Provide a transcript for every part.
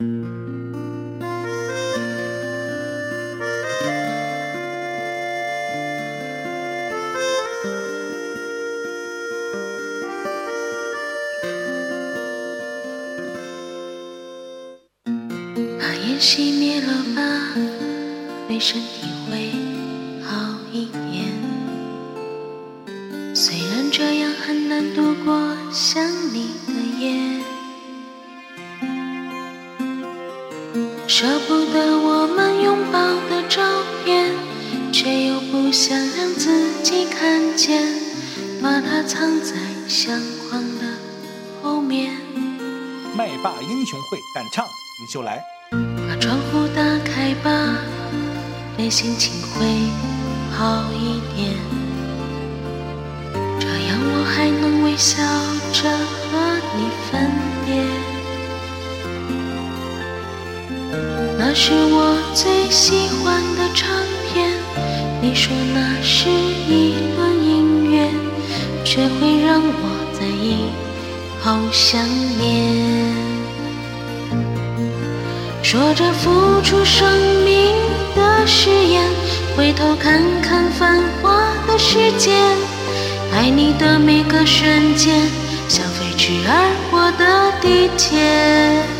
把烟熄灭了吧，对身体会好一点。虽然这样很难度过想你的夜，舍不得我们拥抱的照片，却又不想让自己看见，把它藏在相框的后面。麦霸英雄会敢唱，你就来。把窗户打开吧，对心情会好一点。这样我还能微笑着和你分那是我最喜欢的唱片，你说那是一段音乐，却会让我在以后想念。说着付出生命的誓言，回头看看繁华的世界，爱你的每个瞬间，像飞驰而过的地铁。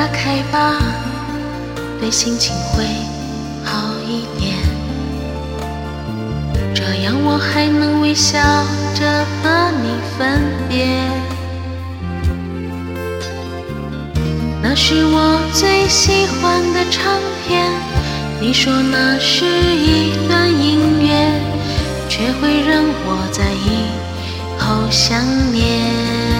打开吧，对心情会好一点。这样我还能微笑着和你分别。那是我最喜欢的唱片，你说那是一段音乐，却会让我在以后想念。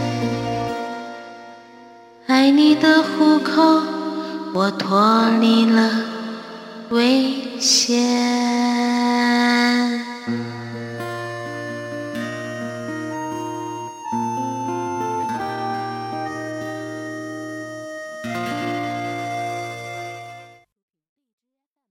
在你的虎口，我脱离了危险。